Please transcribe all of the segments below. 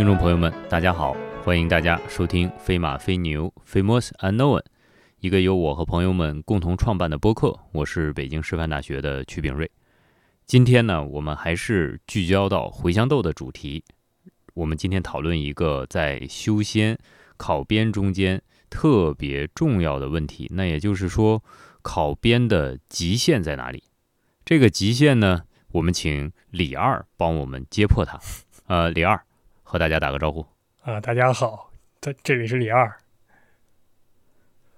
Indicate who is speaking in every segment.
Speaker 1: 听众朋友们，大家好，欢迎大家收听《飞马飞牛》（Famous Unknown），一个由我和朋友们共同创办的播客。我是北京师范大学的曲炳瑞。今天呢，我们还是聚焦到茴香豆的主题。我们今天讨论一个在修仙、考编中间特别重要的问题，那也就是说，考编的极限在哪里？这个极限呢，我们请李二帮我们揭破它。呃，李二和大家打个招呼。
Speaker 2: 啊，大家好，这这里是李二。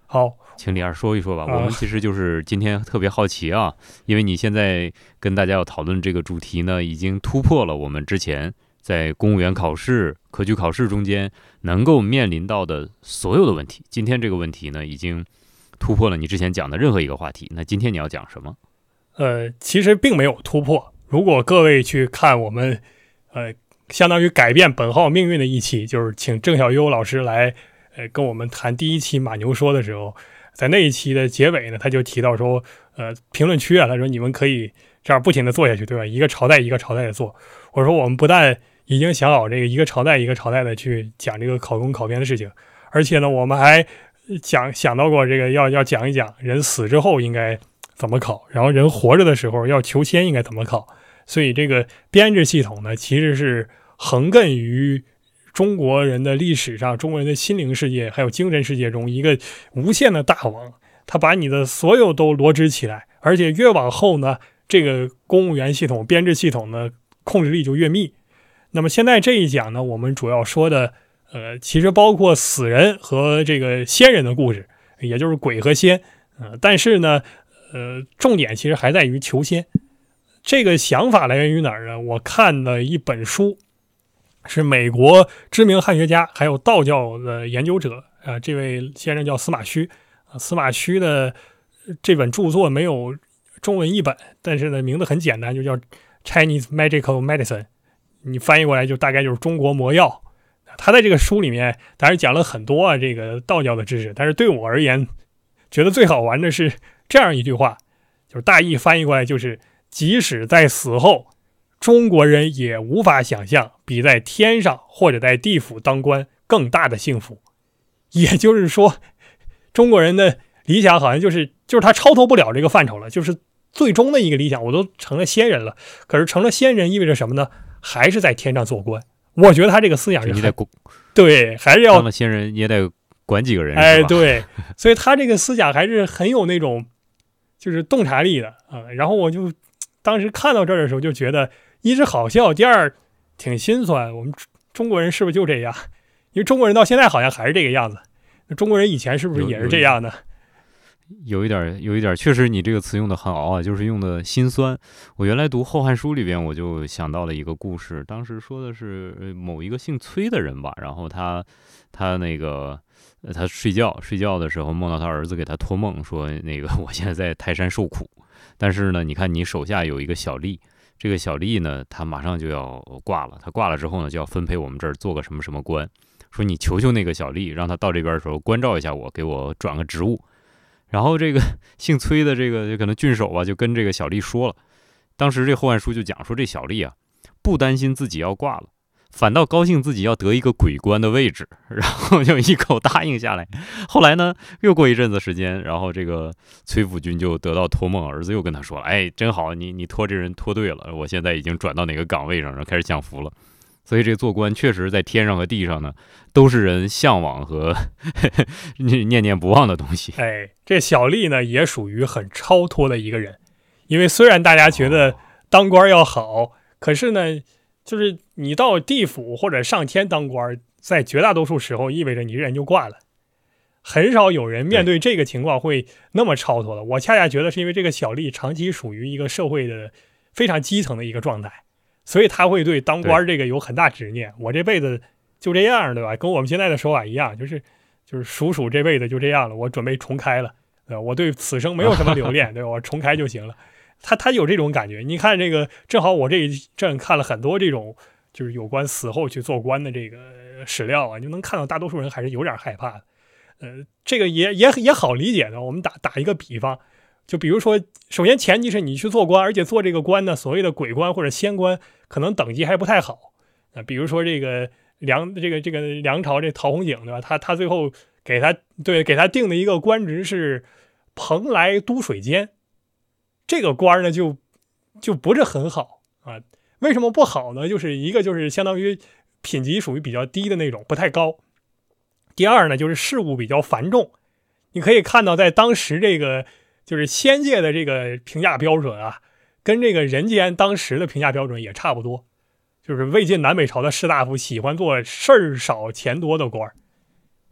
Speaker 2: 好，
Speaker 1: 请李二说一说吧。
Speaker 2: 啊
Speaker 1: 我们其实就是今天特别好奇啊，因为你现在跟大家要讨论这个主题呢，已经突破了我们之前在公务员考试、科举考试中间能够面临到的所有的问题。今天这个问题呢，已经突破了你之前讲的任何一个话题。那今天你要讲什么？
Speaker 2: 呃，其实并没有突破。如果各位去看我们，呃，相当于改变本号命运的一期，就是请郑小优老师来，呃，跟我们谈第一期马牛说的时候，在那一期的结尾呢，他就提到说，呃，评论区啊，他说你们可以这样不停的做下去，对吧？一个朝代一个朝代的做。我说我们不但已经想好这个一个朝代一个朝代的去讲这个考公考编的事情，而且呢，我们还讲想到过这个要要讲一讲人死之后应该怎么考，然后人活着的时候要求签应该怎么考。所以这个编制系统呢，其实是横亘于中国人的历史上、中国人的心灵世界还有精神世界中一个无限的大网，它把你的所有都罗织起来，而且越往后呢，这个公务员系统、编制系统呢控制力就越密。那么现在这一讲呢，我们主要说的，呃，其实包括死人和这个仙人的故事，也就是鬼和仙，呃，但是呢，呃，重点其实还在于求仙。这个想法来源于哪儿呢？我看了一本书，是美国知名汉学家还有道教的研究者啊、呃这位先生叫司马虚啊、司马虚的这本著作没有中文译本，但是呢名字很简单，就叫 Chinese Magical Medicine，你翻译过来就大概就是中国魔药。他在这个书里面当然讲了很多啊这个道教的知识，但是对我而言，觉得最好玩的是这样一句话，就是大意翻译过来就是。即使在死后，中国人也无法想象比在天上或者在地府当官更大的幸福。也就是说，中国人的理想好像就是就是他超脱不了这个范畴了，就是最终的一个理想，我都成了仙人了。可是成了仙人意味着什么呢？还是在天上做官。我觉得他这个思想是
Speaker 1: 你得管
Speaker 2: 对，还是要
Speaker 1: 当了仙人，你也得管几个人，
Speaker 2: 哎，对，所以他这个思想还是很有那种就是洞察力的啊、然后我就当时看到这儿的时候，就觉得一是好笑，第二挺心酸。我们中中国人是不是就这样？因为中国人到现在好像还是这个样子。那中国人以前是不是也是这样的？
Speaker 1: 有一点儿，有一点儿，确实你这个词用的很熬啊，就是用的心酸。我原来读《后汉书》里边，我就想到了一个故事，当时说的是呃某一个姓崔的人吧，然后他他那个呃他睡觉睡觉的时候梦到他儿子给他托梦说那个 我现在在泰山受苦，但是呢，你看你手下有一个小吏，这个小吏呢他马上就要挂了，他挂了之后呢就要分配我们这儿做个什么什么官，说你求求那个小吏，让他到这边的时候关照一下我，给我转个职务。然后这个 姓崔的这个就可能郡守吧，就跟这个小吏说了。当时这《后汉书》就讲说，这小吏啊，不担心自己要挂了，反倒高兴自己要得一个鬼官的位置，然后就一口答应下来。后来呢，又过一阵子时间，然后这个崔府君就得到托梦，儿子又跟他说了：“哎，真好，你你托这人托对了，我现在已经转到哪个岗位上，然后开始享福了。”所以这做官确实在天上和地上呢，都是人向往和 念念不忘的东西。
Speaker 2: 哎，这小丽呢也属于很超脱的一个人，因为虽然大家觉得当官要好，可是呢，就是你到地府或者上天当官，在绝大多数时候意味着你这人就挂了。很少有人面对这个情况会那么超脱的。我恰恰觉得是因为这个小丽长期属于一个社会的非常基层的一个状态，所以他会对当官这个有很大执念。我这辈子就这样，对吧？跟我们现在的说法一样，就是就是数数这辈子就这样了，我准备重开了。呃，我对此生没有什么留恋，对吧？我重开就行了。他他有这种感觉。你看这个，正好我这一阵看了很多这种就是有关死后去做官的这个史料啊，就能看到大多数人还是有点害怕的。呃，这个也也也好理解的。我们打打一个比方，就比如说，首先前提是你去做官，而且做这个官呢，所谓的鬼官或者仙官，可能等级还不太好。啊、比如说这个梁这个这个梁朝这陶弘景对吧？他他最后给他对给他定的一个官职是蓬莱都水监，这个官呢就就不是很好啊。为什么不好呢？就是一个就是相当于品级属于比较低的那种，不太高。第二呢，就是事务比较繁重。你可以看到，在当时这个就是仙界的这个评价标准啊，跟这个人间当时的评价标准也差不多。就是魏晋南北朝的士大夫喜欢做事儿少钱多的官儿，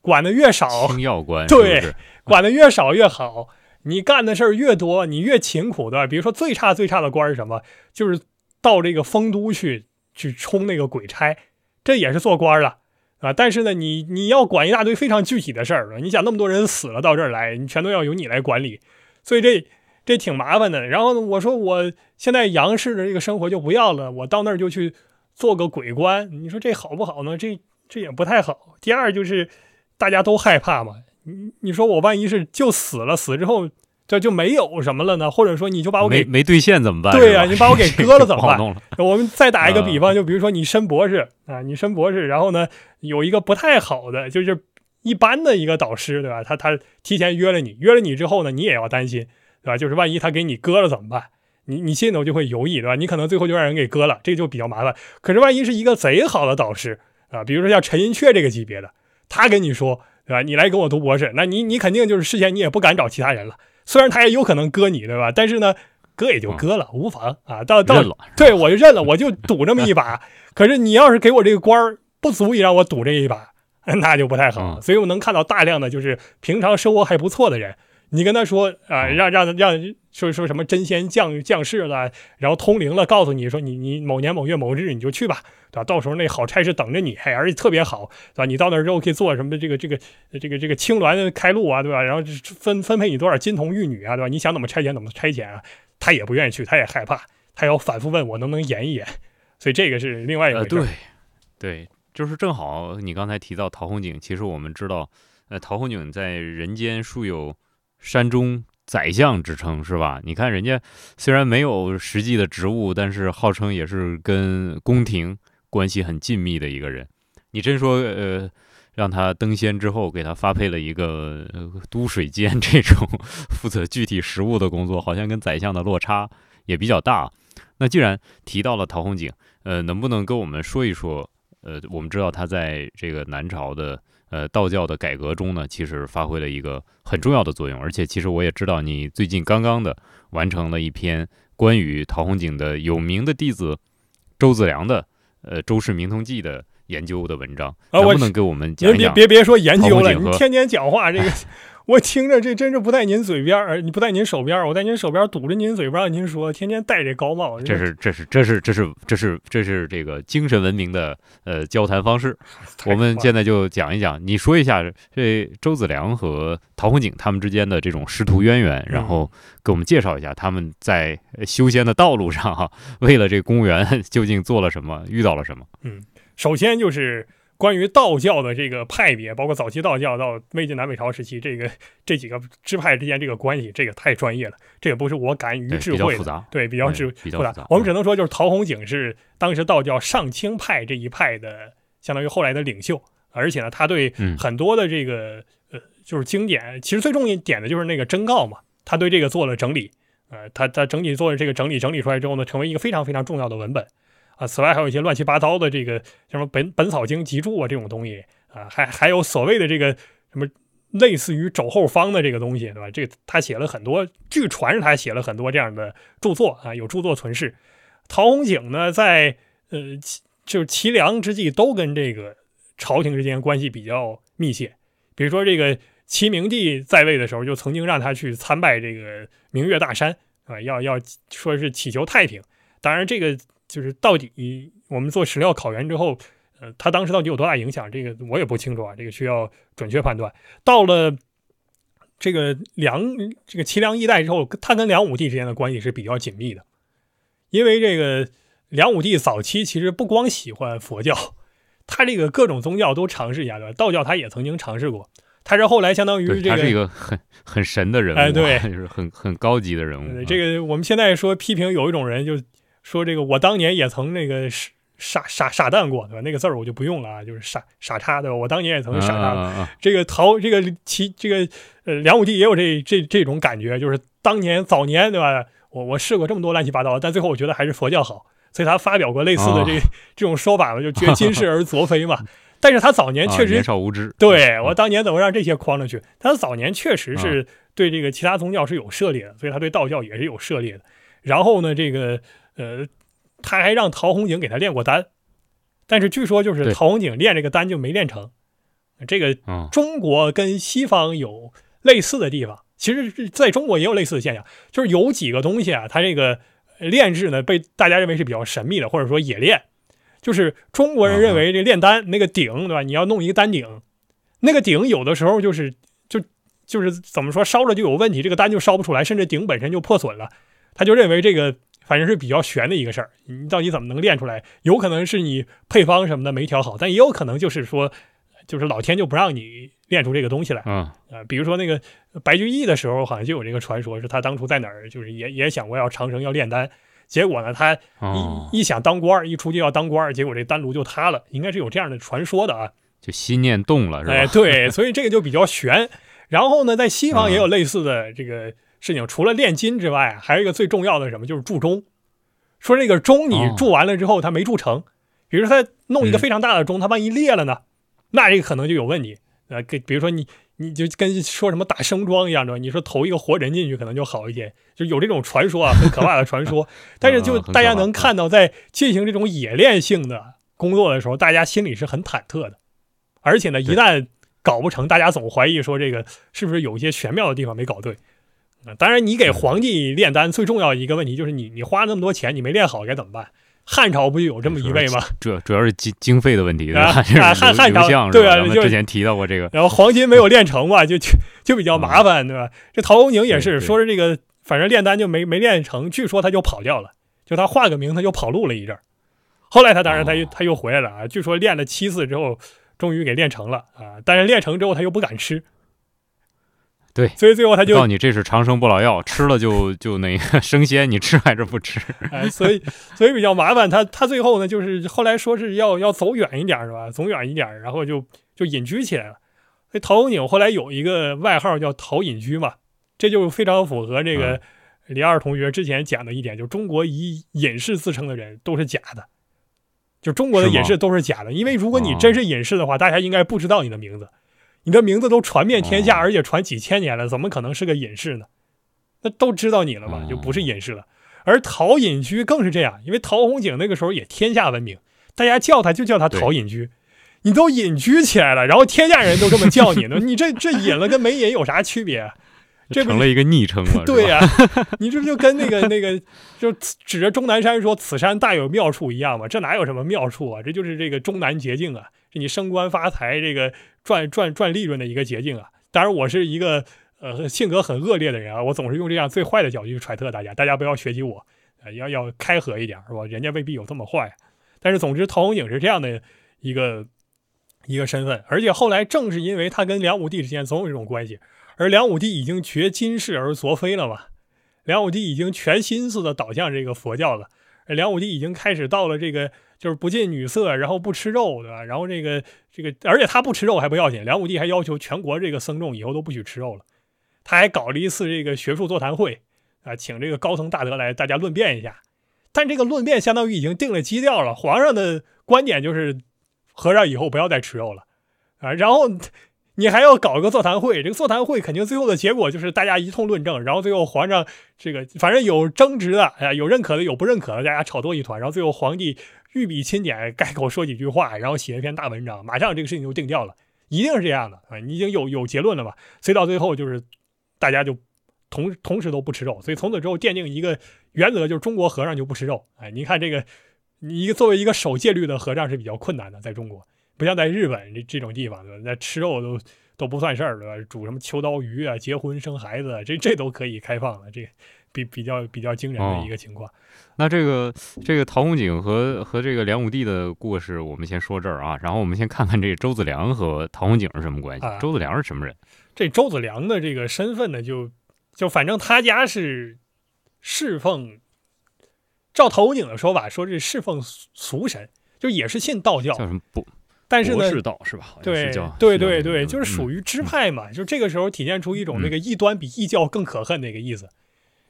Speaker 2: 管的越少，
Speaker 1: 清要官，
Speaker 2: 对，管的越少越好。你干的事儿越多，你越勤苦，对吧？比如说最差最差的官是什么？就是。到这个丰都去去冲那个鬼差，这也是做官了啊！但是呢，你你要管一大堆非常具体的事儿，你想那么多人死了到这儿来，你全都要由你来管理，所以这这挺麻烦的。然后呢，我说我现在杨氏的这个生活就不要了，我到那儿就去做个鬼官，你说这好不好呢？这这也不太好。第二就是大家都害怕嘛，你你说我万一是就死了，死之后。这就没有什么了呢，或者说你就把我给
Speaker 1: 没兑现怎么办？
Speaker 2: 对呀，你把我给割了怎么办？
Speaker 1: 了。
Speaker 2: 我们再打一个比方，就比如说你申博士啊，你申博士，然后呢有一个不太好的，就是一般的一个导师，对吧？他他提前约了你，约了你之后呢，你也要担心，对吧？就是万一他给你割了怎么办？你你心里头就会犹豫，对吧？你可能最后就让人给割了，这就比较麻烦。可是万一是一个贼好的导师啊，比如说像陈寅恪这个级别的，他跟你说，对吧？你来跟我读博士，那你你肯定就是事先你也不敢找其他人了。虽然他也有可能割你，对吧？但是呢，割也就割了，无妨啊。到到 对我就认了，我就赌这么一把。可是你要是给我这个官儿，不足以让我赌这一把，那就不太好。所以我能看到大量的就是平常生活还不错的人，你跟他说啊，让让让说说什么真仙降降世了，然后通灵了，告诉你说你你某年某月某日你就去吧。对吧？到时候那好差事等着你，嘿，而且特别好，对吧？你到那儿之后可以做什么？这个这个这个这个青鸾开路啊，对吧？然后分分配你多少金童玉女啊，对吧？你想怎么差遣怎么差遣啊？他也不愿意去，他也害怕，他要反复问我能不能演一演。所以这个是另外一个
Speaker 1: 对对，就是正好你刚才提到陶弘景，其实我们知道，呃，陶弘景在人间素有山中。宰相之称是吧？你看人家虽然没有实际的职务，但是号称也是跟宫廷。关系很紧密的一个人，你真说呃，让他登仙之后给他发配了一个都水监这种负责具体实务的工作，好像跟宰相的落差也比较大。那既然提到了陶弘景，呃，能不能跟我们说一说？呃，我们知道他在这个南朝的呃道教的改革中呢，其实发挥了一个很重要的作用。而且其实我也知道你最近刚刚的完成了一篇关于陶弘景的有名的弟子周子良的。呃，《周氏明通记》的研究的文章，能不能给我们讲
Speaker 2: 讲？别别别说研究了，你天天讲话这个。我听着这真是不在您嘴边儿，你不在您手边儿，我在您手边堵着您嘴不让您说，天天戴这高帽。
Speaker 1: 这是这是这是这是这是这是这个精神文明的呃交谈方式。我们现在就讲一讲，你说一下这周子良和陶弘景他们之间的这种师徒渊源，然后给我们介绍一下他们在修仙的道路上哈，为了这公务员 究竟做了什么，遇到了什么？
Speaker 2: 嗯，首先就是。关于道教的这个派别，包括早期道教到魏晋南北朝时期，这个这几个支派之间这个关系，这个太专业了，这也不是我敢于智慧的。对，比较智复杂。我们只能说，就是陶弘景是当时道教上清派这一派的，相当于后来的领袖。而且呢，他对很多的这个呃，就是经典，其实最重要一点的就是那个真告嘛，他对这个做了整理。呃，他他整体做了这个整理，整理出来之后呢，成为一个非常非常重要的文本。啊，此外还有一些乱七八糟的这个什么《本本草经集注》啊，这种东西啊，还还有所谓的这个什么类似于肘后方的这个东西，对吧？这他写了很多，据传是他写了很多这样的著作啊，有著作存世。陶弘景呢，在呃就是齐梁之际，都跟这个朝廷之间关系比较密切。比如说这个齐明帝在位的时候，就曾经让他去参拜这个明月大山啊，要要说是祈求太平。当然这个。就是到底我们做史料考源之后，呃，他当时到底有多大影响？这个我也不清楚啊，这个需要准确判断。到了这个梁这个齐梁一代之后，他跟梁武帝之间的关系是比较紧密的，因为这个梁武帝早期其实不光喜欢佛教，他这个各种宗教都尝试一下的，道教他也曾经尝试过。他是后来相当于这个，他
Speaker 1: 是一个很很神的人物，
Speaker 2: 哎，对，
Speaker 1: 就是很很高级的人物。
Speaker 2: 这个我们现在说批评有一种人就。说这个，我当年也曾那个傻傻傻蛋过，对吧？那个字儿我就不用了啊，就是傻傻叉，对吧？我当年也曾傻叉过。这个陶这个其这个呃梁武帝也有这这这种感觉，就是当年早年对吧？我我试过这么多乱七八糟，但最后我觉得还是佛教好，所以他发表过类似的这、
Speaker 1: 哦
Speaker 2: 这种说法嘛，就觉今世而昨非嘛。但是他早年
Speaker 1: 啊
Speaker 2: 确实、
Speaker 1: 年少无知，
Speaker 2: 对我当年怎么让这些框了去？他早年确实
Speaker 1: 啊
Speaker 2: 是对这个其他宗教是有涉猎的，所以他对道教也是有涉猎的。然后呢，这个呃，他还让陶弘景给他炼过丹，但是据说就是陶弘景炼这个丹就没炼成。这个
Speaker 1: 嗯
Speaker 2: 中国跟西方有类似的地方，其实是在中国也有类似的现象，就是有几个东西啊，它这个呃炼制呢被大家认为是比较神秘的，或者说冶炼。就是中国人认为这炼丹那个鼎，对吧？你要弄一个丹鼎，那个鼎有的时候就是就就是怎么说烧了就有问题，这个丹就烧不出来，甚至鼎本身就破损了。他就认为这个反正是比较悬的一个事儿，你到底怎么能练出来？有可能是你配方什么的没调好，但也有可能就是说，就是老天就不让你练出这个东西来。
Speaker 1: 嗯
Speaker 2: 啊，比如说那个白居易的时候，好像就有这个传说，是他当初在哪儿，就是也也想过要长生要炼丹，结果呢，他
Speaker 1: 哦，
Speaker 2: 一一想当官儿，一出去要当官儿，结果这丹炉就塌了，应该是有这样的传说的啊。
Speaker 1: 就心念动了是吧？
Speaker 2: 哎，对，所以这个就比较悬。然后呢，在西方也
Speaker 1: 嗯
Speaker 2: 有类似的这个事情，除了炼金之外，还有一个最重要的什么，就是铸钟。说这个钟你
Speaker 1: 哦。
Speaker 2: 铸完了之后，它没铸成，比如说他弄一个
Speaker 1: 嗯。
Speaker 2: 非常大的钟，它万一裂了呢，那这个可能就有问题。呃，给比如说你你就跟说什么打生桩一样的，你说投一个活人进去可能就好一些，就有这种传说啊，很可怕的传说。但是就大家能看到，在进行这种冶炼性的工作的时候，大家心里是很忐忑的，而且呢，一旦搞不成，大家总怀疑说这个是不是有一些玄妙的地方没搞对。啊，当然，你给皇帝炼丹最重要的一个问题就是你你花那么多钱，你没练好该怎么办？汉朝不就有这么一位吗？
Speaker 1: 主主要是经经费的问题，
Speaker 2: 汉
Speaker 1: 刘
Speaker 2: 汉朝对啊
Speaker 1: 之前提到过这个，
Speaker 2: 然后黄金没有炼成嘛，就就就比较麻烦，对吧？这陶弘景也是说是这个，反正炼丹就没没炼成，据说他就跑掉了，就他化个名他就跑路了一阵儿。后来他当然他又、
Speaker 1: 哦
Speaker 2: 他又回来了啊，据说练了七次之后，终于给练成了啊，但是练成之后他又不敢吃，
Speaker 1: 对
Speaker 2: 所以最后他就
Speaker 1: 告诉你这是长生不老药，吃了就就那个升仙，你吃还是不吃？
Speaker 2: 哎，所以所以比较麻烦。他他最后呢，就是后来说是要要走远一点是吧？走远一点，然后就就隐居起来了。所以陶弘景后来有一个外号叫陶隐居嘛，这就非常符合这个
Speaker 1: 嗯
Speaker 2: 李二同学之前讲的一点，就是中国以隐士自称的人都是假的，就中国的隐士都是假的。因为如果你
Speaker 1: 哦
Speaker 2: 真是隐士的话，大家应该不知道你的名字，你的名字都传遍天下，
Speaker 1: 哦
Speaker 2: 而且传几千年了，怎么可能是个隐士呢？那都知道你了嘛，就不是
Speaker 1: 哦
Speaker 2: 隐士了。而陶隐居更是这样，因为陶弘景那个时候也天下闻名，大家叫他就叫他陶隐居。你都隐居起来了，然后天下人都这么叫你呢，你这这隐了跟没隐有啥区别啊？这
Speaker 1: 成了一个昵称了，
Speaker 2: 对
Speaker 1: 呀、
Speaker 2: 呀、你这不就跟那个那个就指着终南山说此山大有妙处一样吗？这哪有什么妙处啊？这就是这个终南捷径啊，是你升官发财、这个赚赚赚利润的一个捷径啊。当然，我是一个呃性格很恶劣的人啊，我总是用这样最坏的角度去揣测大家，大家不要学习我，呃、要要开合一点是吧？人家未必有这么坏。但是总之，陶弘景是这样的一个一个身份，而且后来正是因为他跟梁武帝之间总有这种关系。而梁武帝已经绝今世而昨非了嘛，梁武帝已经全心思的导向这个佛教了，梁武帝已经开始到了这个就是不近女色，然后不吃肉，对吧？然后这个这个，而且他不吃肉还不要紧，梁武帝还要求全国这个僧众以后都不许吃肉了，他还搞了一次这个学术座谈会啊，请这个高僧大德来大家论辩一下，但这个论辩相当于已经定了基调了，皇上的观点就是和尚以后不要再吃肉了啊，然后。你还要搞一个座谈会，这个座谈会肯定最后的结果就是大家一通论证，然后最后皇上这个反正有争执的，哎呀，有认可的，有不认可的，大家吵作一团，然后最后皇帝御笔钦点，改口说几句话，然后写一篇大文章，马上这个事情就定掉了，一定是这样的啊！你已经有有结论了嘛？所以到最后就是大家就同同时都不吃肉，所以从此之后奠定一个原则，就是中国和尚就不吃肉。哎，你看这个，你一个作为一个守戒律的和尚是比较困难的，在中国。不像在日本这这种地方，对吧？那吃肉都都不算事儿，对吧？煮什么秋刀鱼啊，结婚生孩子，这这都可以开放了，这比比较比较惊人的一个情况。
Speaker 1: 那这个这个陶弘景和和这个梁武帝的故事，我们先说这儿啊。然后我们先看看这个周子良和陶弘景是什么关系。
Speaker 2: 啊
Speaker 1: 周子良是什么人？
Speaker 2: 这周子良的这个身份呢，就就反正他家是侍奉，照陶弘景的说法，说是侍奉俗神，就也是信道教，
Speaker 1: 叫什么博
Speaker 2: 但是呢，
Speaker 1: 道是吧？
Speaker 2: 对对对对，就是属于支派嘛，就这个时候体现出一种
Speaker 1: 嗯
Speaker 2: 那个异端比异教更可恨那个意思。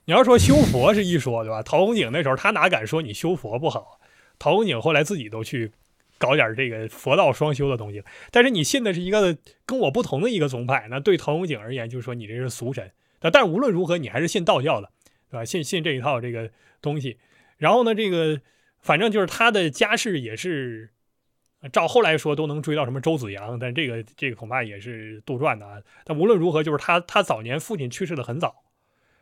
Speaker 2: 你要说修佛是一说，对吧？陶弘景那时候他哪敢说你修佛不好？陶弘景后来自己都去搞点这个佛道双修的东西，但是你信的是一个跟我不同的一个宗派，那对陶弘景而言，就是说你这是俗神。但但无论如何，你还是信道教的，对吧？信信这一套这个东西。然后呢，这个反正就是他的家世也是，呃照后来说都能追到什么周子阳，但这个这个恐怕也是杜撰的啊。但无论如何，就是他他早年父亲去世的很早，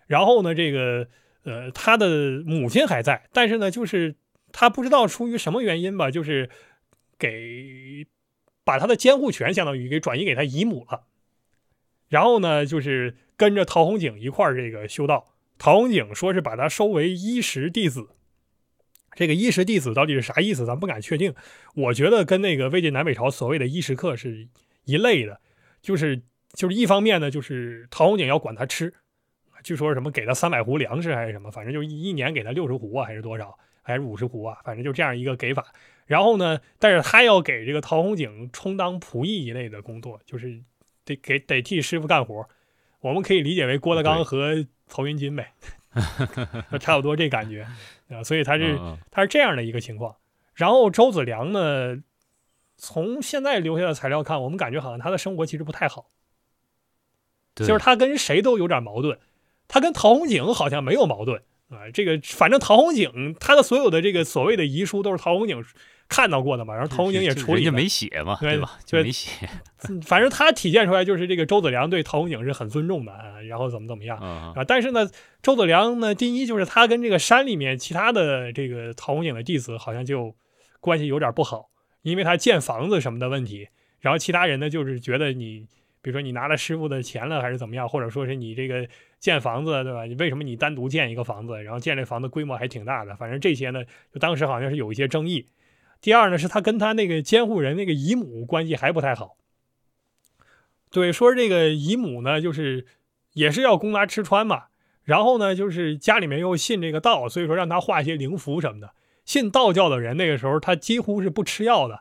Speaker 2: 然后呢，这个呃他的母亲还在，但是呢，就是他不知道出于什么原因吧，就是给把他的监护权相当于给转移给他姨母了。然后呢，就是跟着陶弘景一块儿这个修道。陶弘景说是把他收为衣食弟子。这个衣食弟子到底是啥意思，咱不敢确定。我觉得跟那个魏晋南北朝所谓的衣食客是一类的，就是就是一方面呢，就是陶弘景要管他吃，据说什么给他三百斛粮食还是什么，反正就一一年给他六十斛啊，还是多少，还是五十斛啊，反正就这样一个给法。然后呢，但是他要给这个陶弘景充当仆役一类的工作，就是得给得替师傅干活。我们可以理解为郭德纲和曹云金呗，就 差不多这感觉啊。所以他是他是这样的一个情况。然后周子良呢，从现在留下的材料看，我们感觉好像他的生活其实不太好，就是他跟谁都有点矛盾。他跟陶弘景好像没有矛盾啊，这个反正陶弘景他的所有的这个所谓的遗书都是陶弘景看到过的嘛，然后陶弘景也处理了。
Speaker 1: 人家没写嘛，
Speaker 2: 对
Speaker 1: 对吧？就没写
Speaker 2: 嗯反正他体现出来就是这个周子良对陶弘景是很尊重的啊，然后怎么怎么样
Speaker 1: 啊
Speaker 2: 啊。但是呢，周子良呢，第一就是他跟这个山里面其他的这个陶弘景的弟子好像就关系有点不好，因为他建房子什么的问题。然后其他人呢，就是觉得你，比如说你拿了师傅的钱了，还是怎么样，或者说是你这个建房子，对吧？你为什么你单独建一个房子，然后建这房子规模还挺大的？反正这些呢，就当时好像是有一些争议。第二呢，是他跟他那个监护人那个姨母关系还不太好。对，说这个姨母呢，就是也是要供他吃穿嘛。然后呢，就是家里面又信这个道，所以说让他画一些灵符什么的。信道教的人那个时候他几乎是不吃药的，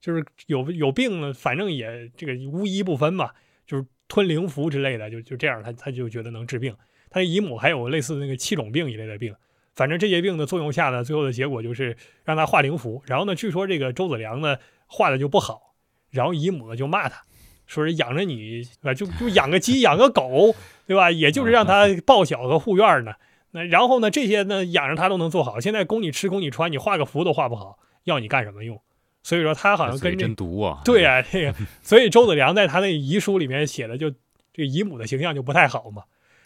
Speaker 2: 就是有有病呢，反正也这个巫医不分嘛，就是吞灵符之类的，就就这样，他他就觉得能治病。他姨母还有类似那个七种病一类的病，反正这些病的作用下呢，最后的结果就是让他画灵符。然后呢，据说这个周子良呢画的就不好，然后姨母呢就骂他，说是养着你啊，就就养个鸡养个狗，对吧？也就是让他报晓和护院呢。那然后呢，这些呢养着他都能做好，现在供你吃供你穿，你画个符都画不好，要你干什么用？所以说他好像
Speaker 1: 嘴
Speaker 2: 跟这
Speaker 1: 真毒啊！
Speaker 2: 对呀、这个，所以周子良在他那遗书里面写的就这个姨母的形象就不太好嘛。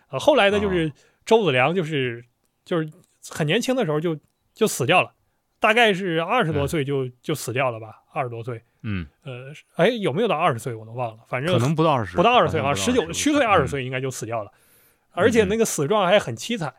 Speaker 2: 啊，后来呢，
Speaker 1: 哦
Speaker 2: 就是周子良就是就是很年轻的时候就就死掉了，大概是二十多
Speaker 1: 嗯
Speaker 2: 岁就就死掉了吧，二十多岁。
Speaker 1: 嗯，
Speaker 2: 呃，哎，有没有到二十岁我都忘了，反正
Speaker 1: 可能不到二十，
Speaker 2: 不到二十岁，
Speaker 1: 好
Speaker 2: 好像十九虚岁二十
Speaker 1: 嗯
Speaker 2: 岁应该就死掉了，而且那个死状还很凄惨，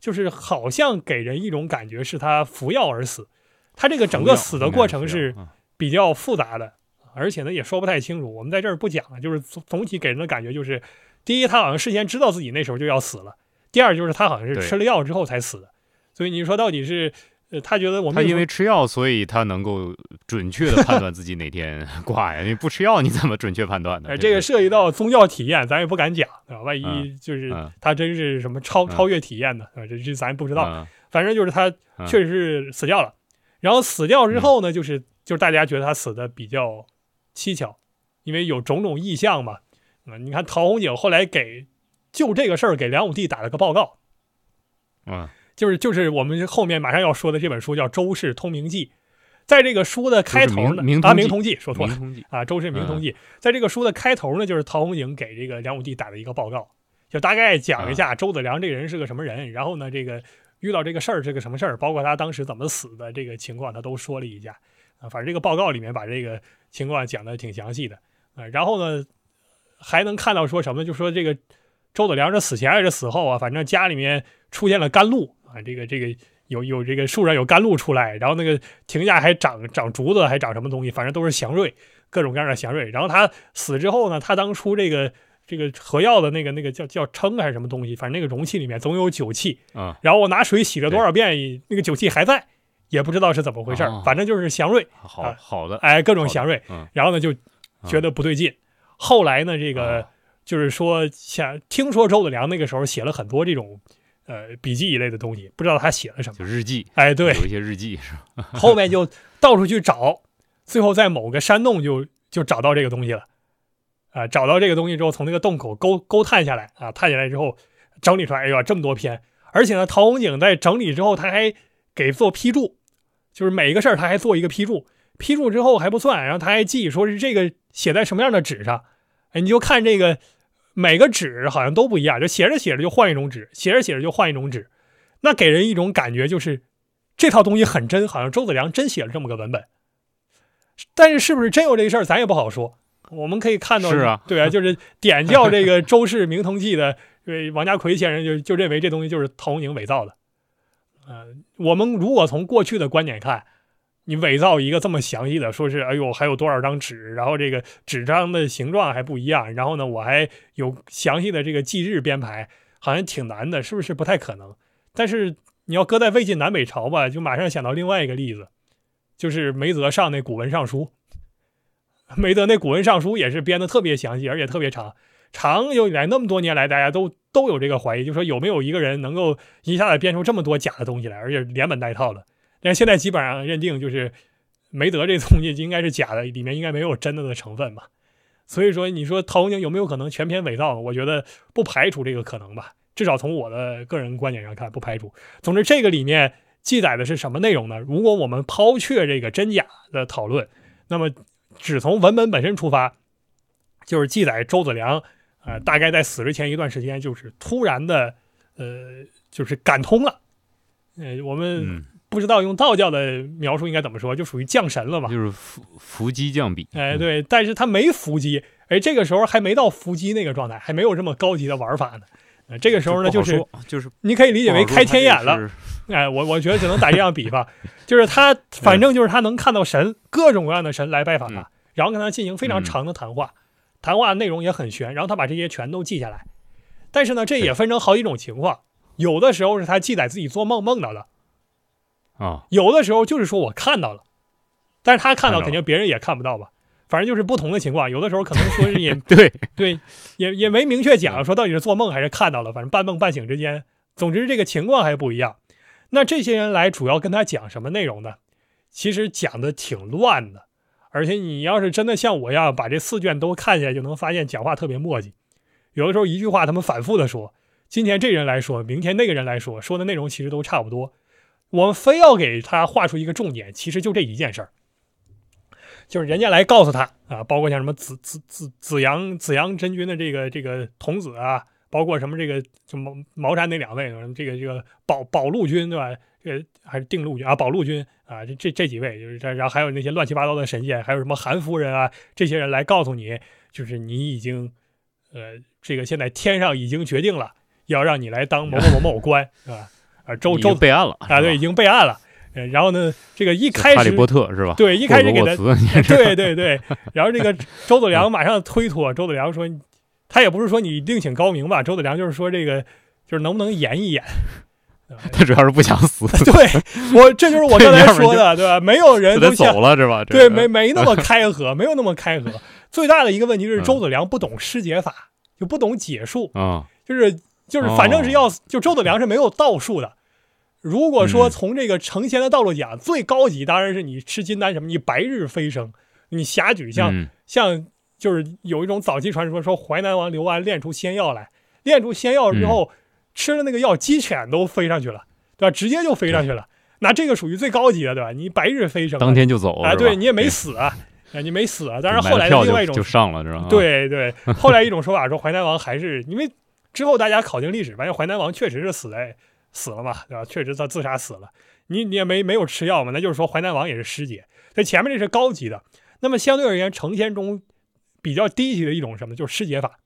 Speaker 2: 就是好像给人一种感觉是他服药而死。他这个整个死的过程是
Speaker 1: 嗯
Speaker 2: 比较复杂的，而且呢也说不太清楚，我们在这儿不讲了。就是总总体给人的感觉就是，第一，他好像事先知道自己那时候就要死了；第二，就是他好像是吃了药之后才死的。所以你说到底是，呃，他觉得我们
Speaker 1: 他因为吃药，所以他能够准确的判断自己哪天 挂呀。你不吃药，你怎么准确判断呢？
Speaker 2: 哎，这个涉及到宗教体验，咱也不敢讲，对吧？万一
Speaker 1: 嗯
Speaker 2: 就是
Speaker 1: 嗯
Speaker 2: 他真是什么超
Speaker 1: 嗯
Speaker 2: 超越体验的，对吧？这这咱不知道。
Speaker 1: 嗯
Speaker 2: 反正就是他
Speaker 1: 嗯
Speaker 2: 确实是死掉了。然后死掉之后呢，就是就是大家觉得他死的比较蹊跷，因为有种种异象嘛。啊、你看陶弘景后来给就这个事儿给梁武帝打了个报告，
Speaker 1: 嗯
Speaker 2: 就是就是我们后面马上要说的这本书叫《周氏通明记》，在这个书的开头呢，啊，
Speaker 1: 明明通记
Speaker 2: 明通记说错了啊，《周氏明通记》在这个书的开头呢，就是陶弘景给这个梁武帝打的一个报告，就大概讲一下周子良这个人是个什么人，然后呢，这个遇到这个事儿是个什么事儿，包括他当时怎么死的这个情况，他都说了一下啊。反正这个报告里面把这个情况讲的挺详细的啊。然后呢，还能看到说什么？就说这个周子良是死前还是死后啊？反正家里面出现了甘露啊，这个这个有有这个树上有甘露出来，然后那个亭下还长长竹子，还长什么东西，反正都是祥瑞，各种各样的祥瑞。然后他死之后呢，他当初这个这个喝药的那个那个叫叫称还是什么东西，反正那个容器里面总有酒气。
Speaker 1: 啊，
Speaker 2: 然后我拿水洗了多少遍，那个酒气还在，也不知道是怎么回事儿，
Speaker 1: 哦
Speaker 2: 反正就是祥瑞，
Speaker 1: 好
Speaker 2: 啊
Speaker 1: 好的，
Speaker 2: 哎，各种祥瑞，
Speaker 1: 嗯，
Speaker 2: 然后呢就觉得不对劲。后来呢，这个
Speaker 1: 啊
Speaker 2: 就是说，想听说周子良那个时候写了很多这种呃笔记一类的东西，不知道他写了什么。
Speaker 1: 就日记，
Speaker 2: 哎，对，
Speaker 1: 有一些日记是吧？
Speaker 2: 后面就到处去找，最后在某个山洞就就找到这个东西了。啊，找到这个东西之后，从那个洞口勾勾探下来啊，探下来之后整理出来，哎呀，这么多篇，而且呢，陶弘景在整理之后，他还给做批注，就是每一个事儿他还做一个批注，批注之后还不算，然后他还记说是这个写在什么样的纸上，哎，你就看这个每个纸好像都不一样，就写着写着就换一种纸，写着写着就换一种纸，那给人一种感觉就是这套东西很真，好像周子良真写了这么个文本。但是是不是真有这个事儿，咱也不好说。我们可以看到，
Speaker 1: 是啊
Speaker 2: 对啊，就是点教这个《周氏明通记》的，呃，王家奎先生就就认为这东西就是陶弘景伪造的。呃，我们如果从过去的观点看，你伪造一个这么详细的，说是哎呦还有多少张纸，然后这个纸张的形状还不一样，然后呢我还有详细的这个记日编排，好像挺难的，是不是不太可能？但是你要搁在魏晋南北朝吧，就马上想到另外一个例子，就是梅泽上那古文尚书。梅泽那古文尚书也是编的特别详细，而且特别长。长久以来那么多年来，大家都都有这个怀疑，就说有没有一个人能够一下子编出这么多假的东西来，而且连本带套的。但现在基本上认定就是梅德这东西应该是假的，里面应该没有真的的成分吧。所以说，你说陶弘景有没有可能全篇伪造？我觉得不排除这个可能吧。至少从我的个人观点上看，不排除。总之，这个里面记载的是什么内容呢？如果我们抛却这个真假的讨论，那么只从文本本身出发，就是记载周子良，呃，大概在死之前一段时间，就是突然的，呃，就是感通了。呃，我们，不知道用道教的描述应该怎么说，就属于降神了吧。
Speaker 1: 就是伏伏击降笔，
Speaker 2: 哎，
Speaker 1: 嗯，
Speaker 2: 对，但是他没伏击，哎，这个时候还没到伏击那个状态，还没有这么高级的玩法呢。呃，这个时候呢，就是
Speaker 1: 就是
Speaker 2: 你可以理解为开天眼了。
Speaker 1: 了，
Speaker 2: 哎，我我觉得只能打这样比吧，就是他反正就是他能看到神，各种各样的神来拜访他，
Speaker 1: 嗯
Speaker 2: 然后跟他进行非常长的谈话，谈话内容也很玄，然后他把这些全都记下来。但是呢，这也分成好几种情况，有的时候是他记载自己做梦梦到的，
Speaker 1: 啊，
Speaker 2: 有的时候就是说我看到了，但是他看到肯定别人也看不到吧，反正就是不同的情况，有的时候可能说是也
Speaker 1: 对，
Speaker 2: 对，也也没明确讲说到底是做梦还是看到了，反正半梦半醒之间，总之这个情况还不一样。那这些人来主要跟他讲什么内容呢？其实讲的挺乱的，而且你要是真的像我一样把这四卷都看下来，就能发现讲话特别磨叽。有的时候一句话他们反复的说，今天这人来说，明天那个人来说，说的内容其实都差不多。我们非要给他画出一个重点，其实就这一件事儿，就是人家来告诉他啊，包括像什么子子子子阳子阳真君的这个这个童子啊，包括什么这个就茅茅山那两位，这个这个保保路军对吧？这个还是定路军啊，保路军啊，这这这几位就是这，然后还有那些乱七八糟的神仙，还有什么韩夫人啊，这些人来告诉你，就是你已经呃，这个现在天上已经决定了要让你来当某某某某官，是吧？啊，周周
Speaker 1: 备案了
Speaker 2: 啊，对，已经备案了。呃然后呢，这个一开始
Speaker 1: 哈利波特是吧？
Speaker 2: 对一开始给他 对对对，然后这个周子良马上推脱，周子良说，他也不是说你另请高明吧，周子良就是说这个就是能不能演一演。
Speaker 1: 他主要是不想死，
Speaker 2: 对我，这就是我刚才说的，对吧？没有人都像
Speaker 1: 走了是吧？
Speaker 2: 对，没没那么开合，没有那么开合。最大的一个问题是
Speaker 1: 嗯
Speaker 2: 周子良不懂师解法，就不懂解数，
Speaker 1: 啊，
Speaker 2: 就是就是
Speaker 1: 哦
Speaker 2: 反正是要就周子良是没有道术的。如果说
Speaker 1: 嗯
Speaker 2: 从这个成仙的道路讲，最高级当然是你吃金丹什么，你白日飞升，你侠举像、
Speaker 1: 嗯
Speaker 2: 像就是有一种早期传说说淮南王刘安炼出仙药来，炼出仙药之后、吃了那个药，鸡犬都飞上去了，对吧？直接就飞上去了。那这个属于最高级的，对吧？你白日飞升啊，
Speaker 1: 当天就走
Speaker 2: 啊，
Speaker 1: 是吧
Speaker 2: 对你也没死啊，啊你没死啊。但
Speaker 1: 是
Speaker 2: 后来的另外一种
Speaker 1: 就就上了是吧？啊，
Speaker 2: 对对，后来一种说法说淮南王还是因为之后大家考定历史，发现淮南王确实是死在死了嘛，对吧？确实他自杀死了，你你也没没有吃药嘛，那就是说淮南王也是师姐。所以前面这是高级的，那么相对而言，成仙中比较低级的一种什么，就是师解法。